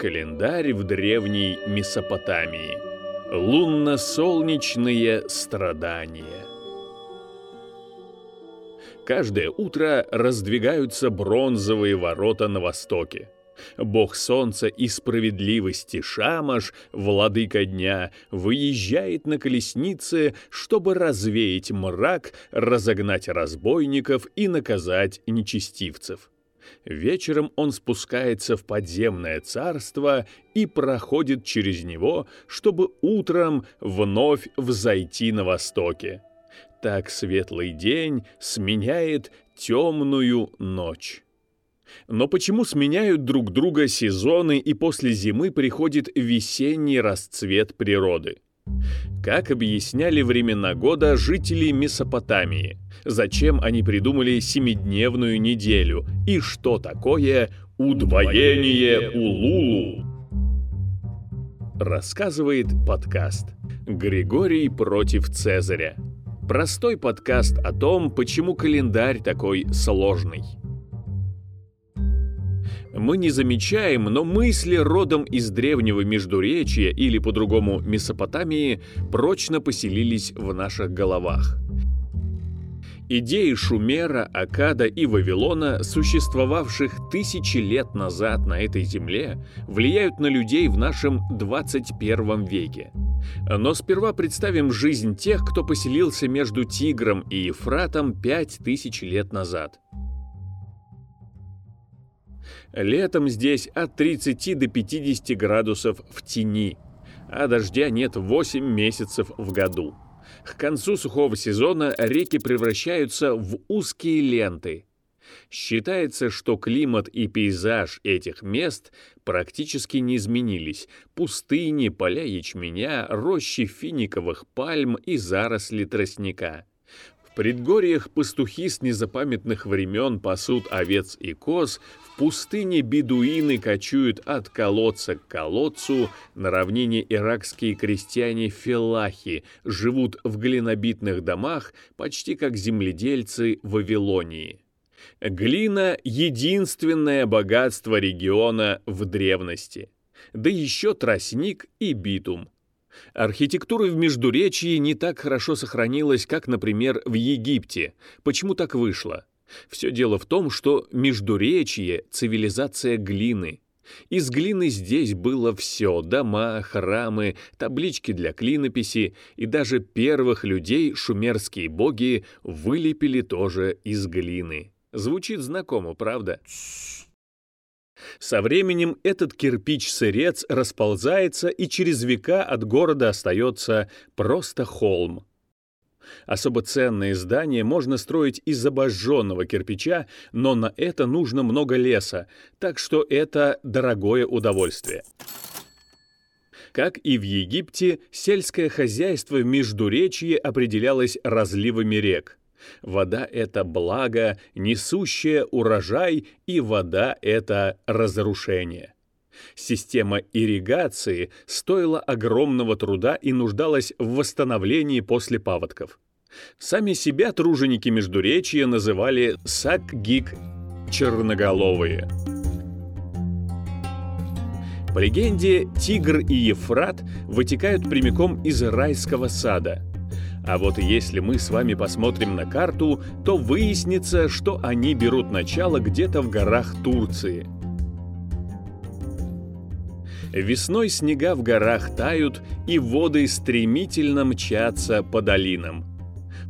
Календарь в древней Месопотамии. Лунно-солнечные страдания. Каждое утро раздвигаются бронзовые ворота на востоке. Бог солнца и справедливости Шамаш, владыка дня, выезжает на колеснице, чтобы развеять мрак, разогнать разбойников и наказать нечестивцев. Вечером он спускается в подземное царство и проходит через него, чтобы утром вновь взойти на востоке. Так светлый день сменяет темную ночь. Но почему сменяют друг друга сезоны и после зимы приходит весенний расцвет природы? Как объясняли времена года жители Месопотамии? Зачем они придумали семидневную неделю? И что такое удвоение Улулу? Рассказывает подкаст «Григорий против Цезаря». Простой подкаст о том, почему календарь такой сложный мы не замечаем, но мысли родом из древнего Междуречия или по-другому Месопотамии прочно поселились в наших головах. Идеи Шумера, Акада и Вавилона, существовавших тысячи лет назад на этой земле, влияют на людей в нашем 21 веке. Но сперва представим жизнь тех, кто поселился между Тигром и Ефратом пять тысяч лет назад. Летом здесь от 30 до 50 градусов в тени, а дождя нет 8 месяцев в году. К концу сухого сезона реки превращаются в узкие ленты. Считается, что климат и пейзаж этих мест практически не изменились. Пустыни, поля ячменя, рощи финиковых пальм и заросли тростника. В предгорьях пастухи с незапамятных времен пасут овец и коз, в пустыне бедуины кочуют от колодца к колодцу, на равнине иракские крестьяне-фелахи живут в глинобитных домах, почти как земледельцы Вавилонии. Глина — единственное богатство региона в древности. Да еще тростник и битум — Архитектура в Междуречии не так хорошо сохранилась, как, например, в Египте. Почему так вышло? Все дело в том, что Междуречье — цивилизация глины. Из глины здесь было все — дома, храмы, таблички для клинописи, и даже первых людей шумерские боги вылепили тоже из глины. Звучит знакомо, правда? Со временем этот кирпич-сырец расползается, и через века от города остается просто холм. Особо ценные здания можно строить из обожженного кирпича, но на это нужно много леса, так что это дорогое удовольствие. Как и в Египте, сельское хозяйство в Междуречье определялось разливами рек. Вода — это благо, несущее урожай, и вода — это разрушение. Система ирригации стоила огромного труда и нуждалась в восстановлении после паводков. Сами себя труженики Междуречья называли сакгик черноголовые. По легенде, Тигр и Ефрат вытекают прямиком из райского сада — а вот если мы с вами посмотрим на карту, то выяснится, что они берут начало где-то в горах Турции. Весной снега в горах тают, и воды стремительно мчатся по долинам.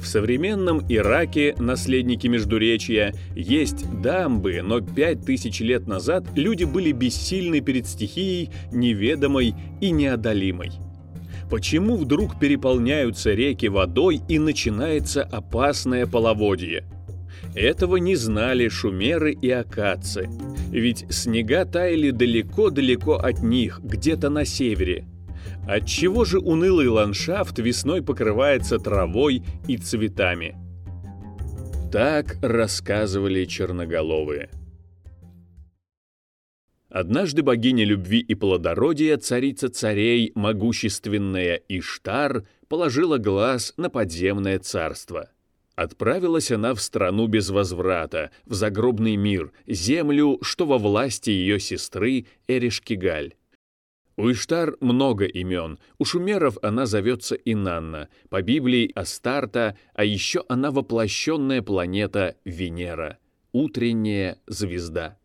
В современном Ираке, наследники Междуречья, есть дамбы, но пять тысяч лет назад люди были бессильны перед стихией, неведомой и неодолимой. Почему вдруг переполняются реки водой и начинается опасное половодье? Этого не знали шумеры и акадцы, ведь снега таяли далеко-далеко от них, где-то на севере. Отчего же унылый ландшафт весной покрывается травой и цветами? Так рассказывали черноголовые. Однажды богиня любви и плодородия, царица царей, могущественная Иштар, положила глаз на подземное царство. Отправилась она в страну без возврата, в загробный мир, землю, что во власти ее сестры Эришкигаль. У Иштар много имен. У шумеров она зовется Инанна, по Библии Астарта, а еще она воплощенная планета Венера, утренняя звезда.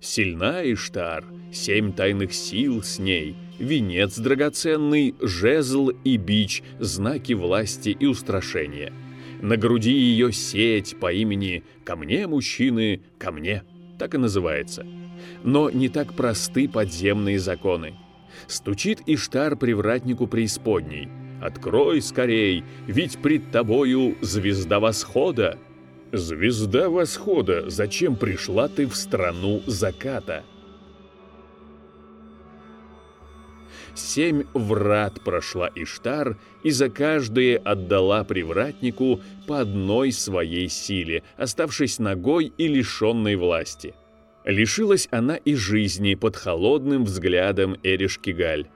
Сильна Иштар, семь тайных сил с ней, венец драгоценный, жезл и бич, знаки власти и устрашения. На груди ее сеть по имени «Ко мне, мужчины, ко мне», так и называется – но не так просты подземные законы. Стучит Иштар привратнику преисподней. «Открой скорей, ведь пред тобою звезда восхода!» «Звезда восхода, зачем пришла ты в страну заката?» Семь врат прошла Иштар, и за каждое отдала привратнику по одной своей силе, оставшись ногой и лишенной власти. Лишилась она и жизни под холодным взглядом Эришкигаль.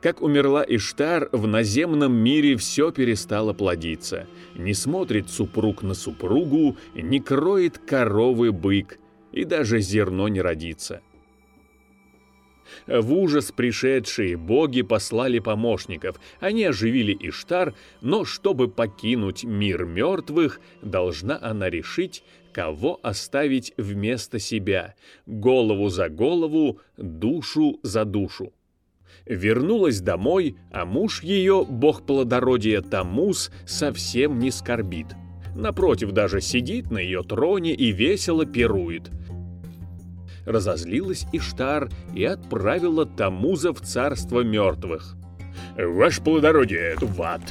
Как умерла Иштар, в наземном мире все перестало плодиться. Не смотрит супруг на супругу, не кроет коровы бык, и даже зерно не родится. В ужас пришедшие боги послали помощников. Они оживили Иштар, но чтобы покинуть мир мертвых, должна она решить, кого оставить вместо себя, голову за голову, душу за душу. Вернулась домой, а муж ее, бог плодородия Тамус, совсем не скорбит. Напротив, даже сидит на ее троне и весело пирует. Разозлилась Иштар и отправила Тамуза в царство мертвых. «Ваше плодородие, в ад!»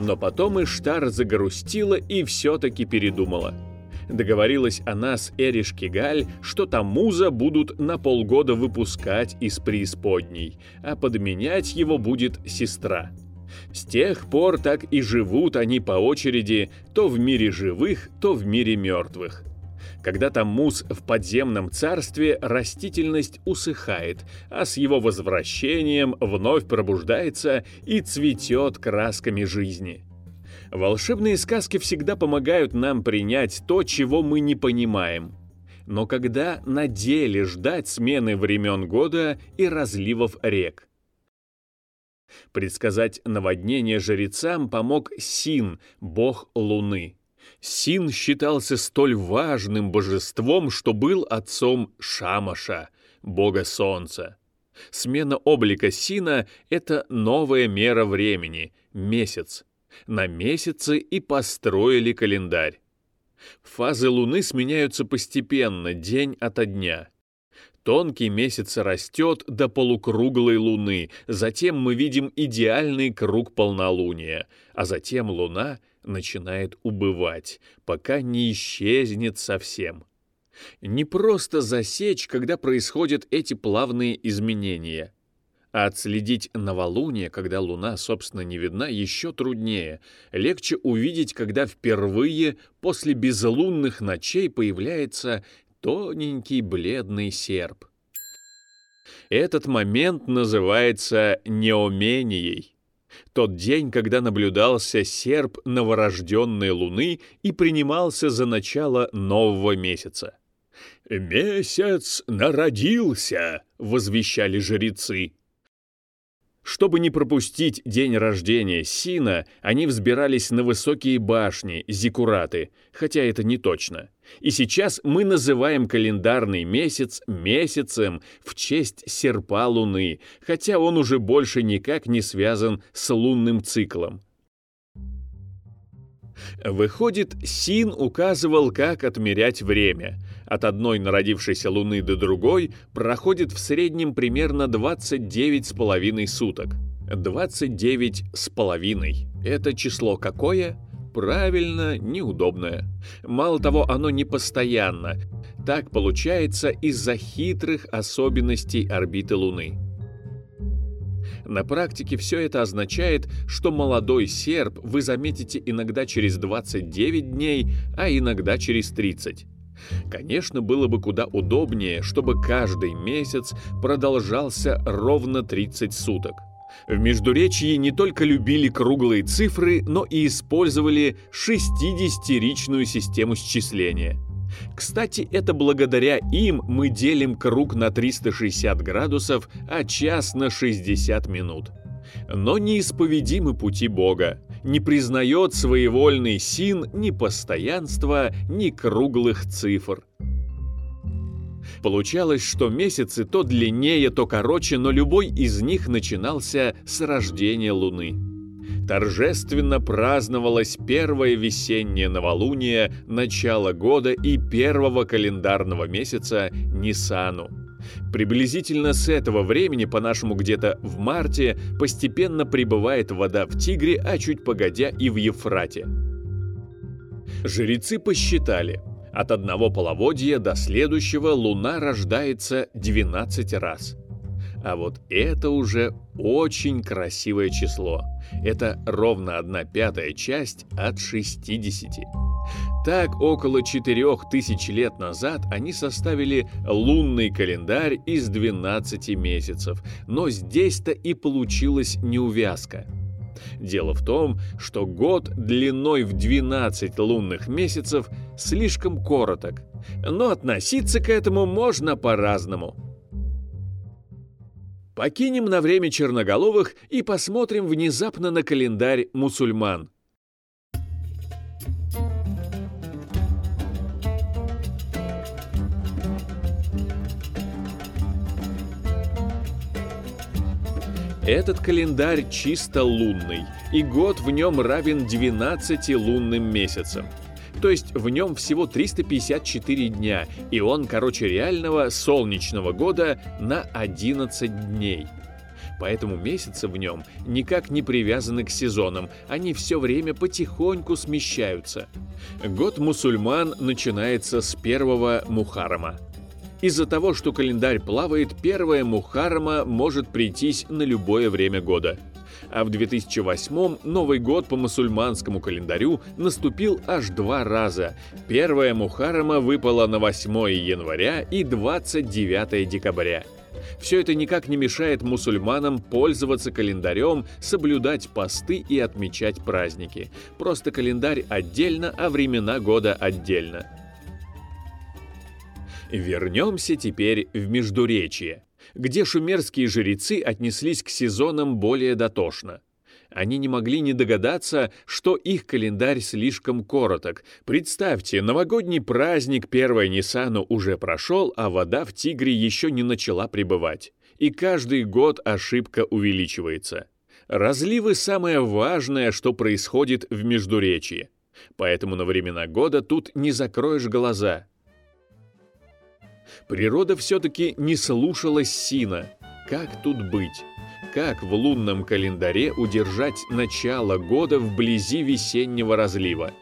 Но потом Иштар загрустила и все-таки передумала. Договорилась она с Эриш Кигаль, что Тамуза будут на полгода выпускать из преисподней, а подменять его будет сестра. С тех пор так и живут они по очереди то в мире живых, то в мире мертвых. Когда Таммуз в подземном царстве, растительность усыхает, а с его возвращением вновь пробуждается и цветет красками жизни. Волшебные сказки всегда помогают нам принять то, чего мы не понимаем. Но когда на деле ждать смены времен года и разливов рек? Предсказать наводнение жрецам помог Син, бог Луны. Син считался столь важным божеством, что был отцом Шамаша, бога солнца. Смена облика Сина — это новая мера времени, месяц. На месяцы и построили календарь. Фазы Луны сменяются постепенно, день ото дня. Тонкий месяц растет до полукруглой Луны, затем мы видим идеальный круг полнолуния, а затем Луна — начинает убывать, пока не исчезнет совсем. Не просто засечь, когда происходят эти плавные изменения, а отследить новолуние, когда луна, собственно, не видна, еще труднее. Легче увидеть, когда впервые после безлунных ночей появляется тоненький бледный серп. Этот момент называется неуменией тот день, когда наблюдался серп новорожденной луны и принимался за начало нового месяца. «Месяц народился!» — возвещали жрецы. Чтобы не пропустить день рождения Сина, они взбирались на высокие башни, зиккураты, хотя это не точно. И сейчас мы называем календарный месяц месяцем в честь серпа Луны, хотя он уже больше никак не связан с лунным циклом. Выходит, Син указывал, как отмерять время. От одной народившейся Луны до другой проходит в среднем примерно 29 с половиной суток. 29 с половиной. Это число какое? Правильно, неудобное. Мало того, оно не постоянно. Так получается из-за хитрых особенностей орбиты Луны. На практике все это означает, что молодой серп вы заметите иногда через 29 дней, а иногда через 30. Конечно, было бы куда удобнее, чтобы каждый месяц продолжался ровно 30 суток. В Междуречии не только любили круглые цифры, но и использовали 60-ричную систему счисления. Кстати, это благодаря им мы делим круг на 360 градусов, а час на 60 минут. Но неисповедимы пути Бога, не признает своевольный син ни постоянства, ни круглых цифр. Получалось, что месяцы то длиннее, то короче, но любой из них начинался с рождения Луны. Торжественно праздновалось первое весеннее новолуние, начало года и первого календарного месяца Нисану. Приблизительно с этого времени, по-нашему где-то в марте, постепенно прибывает вода в Тигре, а чуть погодя и в Ефрате. Жрецы посчитали – от одного половодья до следующего Луна рождается 12 раз. А вот это уже очень красивое число. Это ровно одна пятая часть от 60. Так, около 4000 лет назад они составили лунный календарь из 12 месяцев, но здесь-то и получилась неувязка – Дело в том, что год длиной в 12 лунных месяцев слишком короток, но относиться к этому можно по-разному. Покинем на время черноголовых и посмотрим внезапно на календарь мусульман. Этот календарь чисто лунный, и год в нем равен 12 лунным месяцам. То есть в нем всего 354 дня, и он короче реального солнечного года на 11 дней. Поэтому месяцы в нем никак не привязаны к сезонам, они все время потихоньку смещаются. Год мусульман начинается с первого Мухаррама – из-за того, что календарь плавает, первая Мухаррама может прийтись на любое время года. А в 2008 Новый год по мусульманскому календарю наступил аж два раза. Первая Мухаррама выпала на 8 января и 29 декабря. Все это никак не мешает мусульманам пользоваться календарем, соблюдать посты и отмечать праздники. Просто календарь отдельно, а времена года отдельно. Вернемся теперь в Междуречье, где шумерские жрецы отнеслись к сезонам более дотошно. Они не могли не догадаться, что их календарь слишком короток. Представьте, новогодний праздник 1 Ниссану уже прошел, а вода в Тигре еще не начала прибывать. И каждый год ошибка увеличивается. Разливы – самое важное, что происходит в Междуречье. Поэтому на времена года тут не закроешь глаза – Природа все-таки не слушалась Сина. Как тут быть? Как в лунном календаре удержать начало года вблизи весеннего разлива?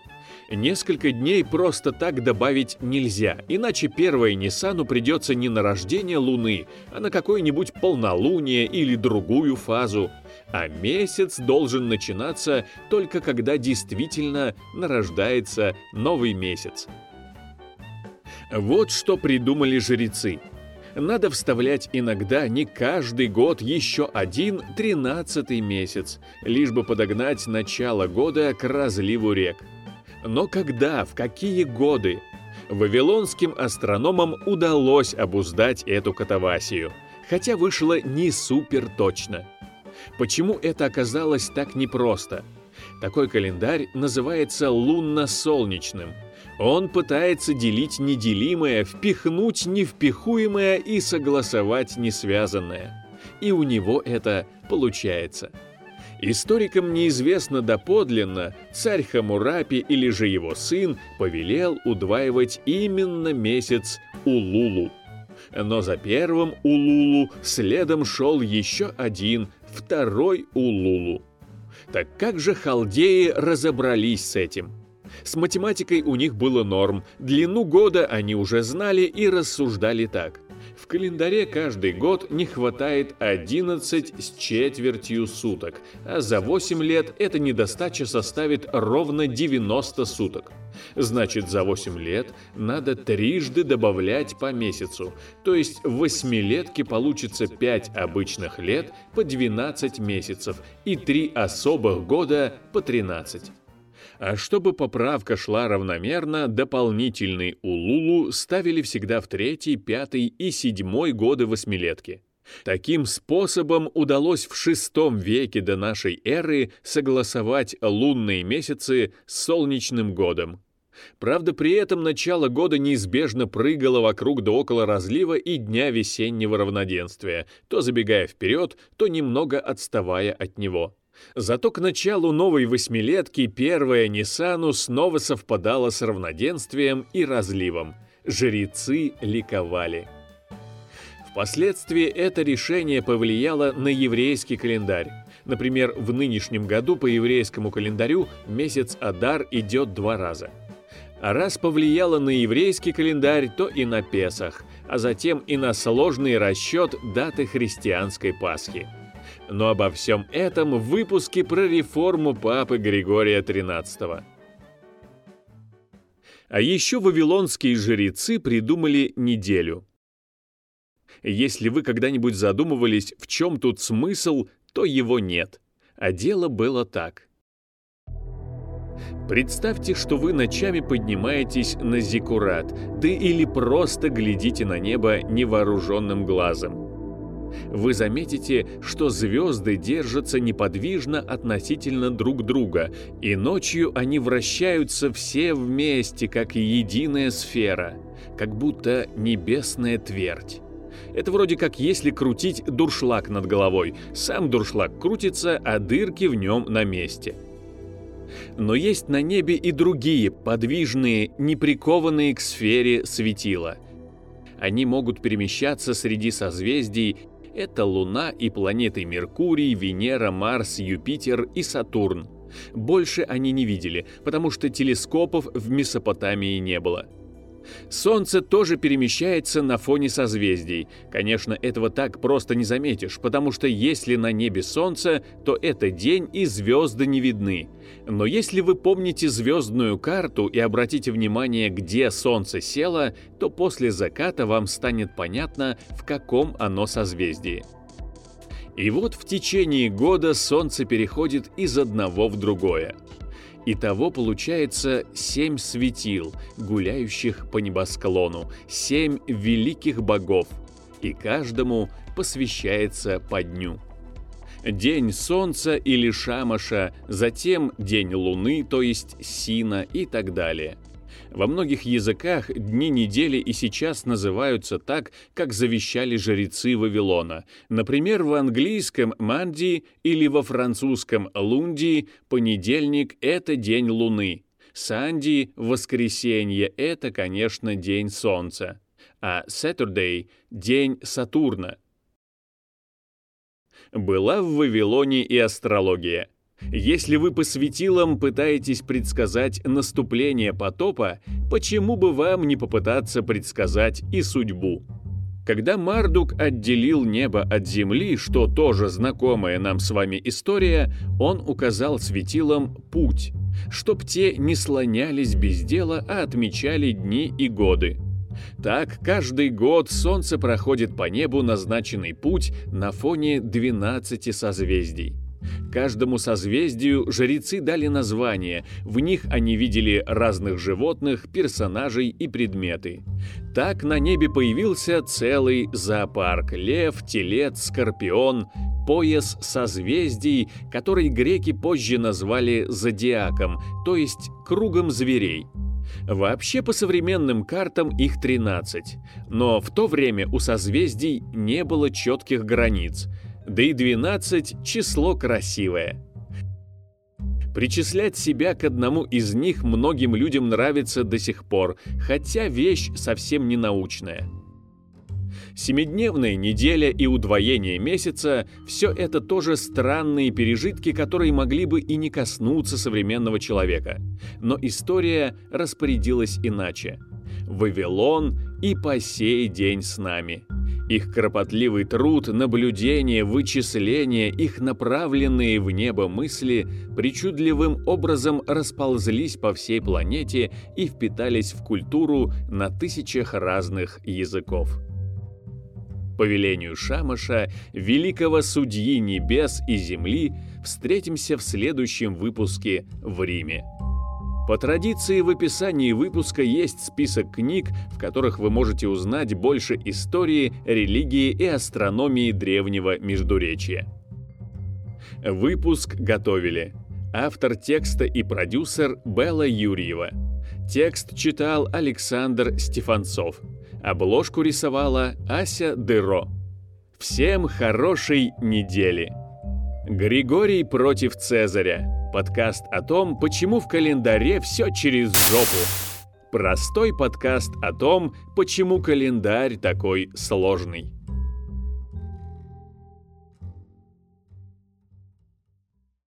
Несколько дней просто так добавить нельзя, иначе первое Ниссану придется не на рождение Луны, а на какое-нибудь полнолуние или другую фазу. А месяц должен начинаться только когда действительно нарождается новый месяц. Вот что придумали жрецы. Надо вставлять иногда не каждый год еще один тринадцатый месяц, лишь бы подогнать начало года к разливу рек. Но когда, в какие годы? Вавилонским астрономам удалось обуздать эту катавасию, хотя вышло не супер точно. Почему это оказалось так непросто? Такой календарь называется лунно-солнечным – он пытается делить неделимое, впихнуть невпихуемое и согласовать несвязанное. И у него это получается. Историкам неизвестно доподлинно, царь Хамурапи или же его сын повелел удваивать именно месяц Улулу. Но за первым Улулу следом шел еще один, второй Улулу. Так как же халдеи разобрались с этим? С математикой у них было норм, длину года они уже знали и рассуждали так. В календаре каждый год не хватает 11 с четвертью суток, а за 8 лет эта недостача составит ровно 90 суток. Значит, за 8 лет надо трижды добавлять по месяцу, то есть в восьмилетке получится 5 обычных лет по 12 месяцев и 3 особых года по 13. А чтобы поправка шла равномерно, дополнительный улулу ставили всегда в третий, пятый и седьмой годы восьмилетки. Таким способом удалось в VI веке до нашей эры согласовать лунные месяцы с солнечным годом. Правда, при этом начало года неизбежно прыгало вокруг да около разлива и дня весеннего равноденствия, то забегая вперед, то немного отставая от него. Зато к началу новой восьмилетки первая Ниссану снова совпадала с равноденствием и разливом. Жрецы ликовали. Впоследствии это решение повлияло на еврейский календарь. Например, в нынешнем году по еврейскому календарю месяц Адар идет два раза. А раз повлияло на еврейский календарь, то и на Песах, а затем и на сложный расчет даты христианской Пасхи. Но обо всем этом в выпуске про реформу Папы Григория XIII. А еще вавилонские жрецы придумали неделю. Если вы когда-нибудь задумывались, в чем тут смысл, то его нет. А дело было так. Представьте, что вы ночами поднимаетесь на зиккурат, да или просто глядите на небо невооруженным глазом вы заметите, что звезды держатся неподвижно относительно друг друга, и ночью они вращаются все вместе, как единая сфера, как будто небесная твердь. Это вроде как если крутить дуршлаг над головой. Сам дуршлаг крутится, а дырки в нем на месте. Но есть на небе и другие, подвижные, не прикованные к сфере светила. Они могут перемещаться среди созвездий это Луна и планеты Меркурий, Венера, Марс, Юпитер и Сатурн. Больше они не видели, потому что телескопов в Месопотамии не было. Солнце тоже перемещается на фоне созвездий. Конечно, этого так просто не заметишь, потому что если на небе Солнце, то это день и звезды не видны. Но если вы помните звездную карту и обратите внимание, где Солнце село, то после заката вам станет понятно, в каком оно созвездии. И вот в течение года Солнце переходит из одного в другое. Итого получается семь светил, гуляющих по небосклону, семь великих богов, и каждому посвящается по дню. День Солнца или Шамаша, затем день Луны, то есть Сина и так далее – во многих языках дни недели и сейчас называются так, как завещали жрецы Вавилона. Например, в английском «манди» или во французском «лунди» понедельник – это день Луны. Санди – воскресенье – это, конечно, день Солнца. А Saturday – день Сатурна. Была в Вавилоне и астрология – если вы по светилам пытаетесь предсказать наступление потопа, почему бы вам не попытаться предсказать и судьбу? Когда Мардук отделил небо от земли, что тоже знакомая нам с вами история, он указал светилам путь, чтоб те не слонялись без дела, а отмечали дни и годы. Так, каждый год Солнце проходит по небу назначенный путь на фоне 12 созвездий. Каждому созвездию жрецы дали название, в них они видели разных животных, персонажей и предметы. Так на небе появился целый зоопарк – лев, телец, скорпион, пояс созвездий, который греки позже назвали зодиаком, то есть кругом зверей. Вообще по современным картам их 13, но в то время у созвездий не было четких границ – да и 12 – число красивое. Причислять себя к одному из них многим людям нравится до сих пор, хотя вещь совсем не научная. Семидневная неделя и удвоение месяца – все это тоже странные пережитки, которые могли бы и не коснуться современного человека. Но история распорядилась иначе. Вавилон и по сей день с нами – их кропотливый труд, наблюдение, вычисления, их направленные в небо мысли причудливым образом расползлись по всей планете и впитались в культуру на тысячах разных языков. По велению Шамаша, великого судьи небес и земли, встретимся в следующем выпуске в Риме. По традиции в описании выпуска есть список книг, в которых вы можете узнать больше истории, религии и астрономии древнего Междуречия. Выпуск готовили автор текста и продюсер Белла Юрьева. Текст читал Александр Стефанцов. Обложку рисовала Ася Дыро. Всем хорошей недели! Григорий против Цезаря. Подкаст о том, почему в календаре все через жопу. Простой подкаст о том, почему календарь такой сложный.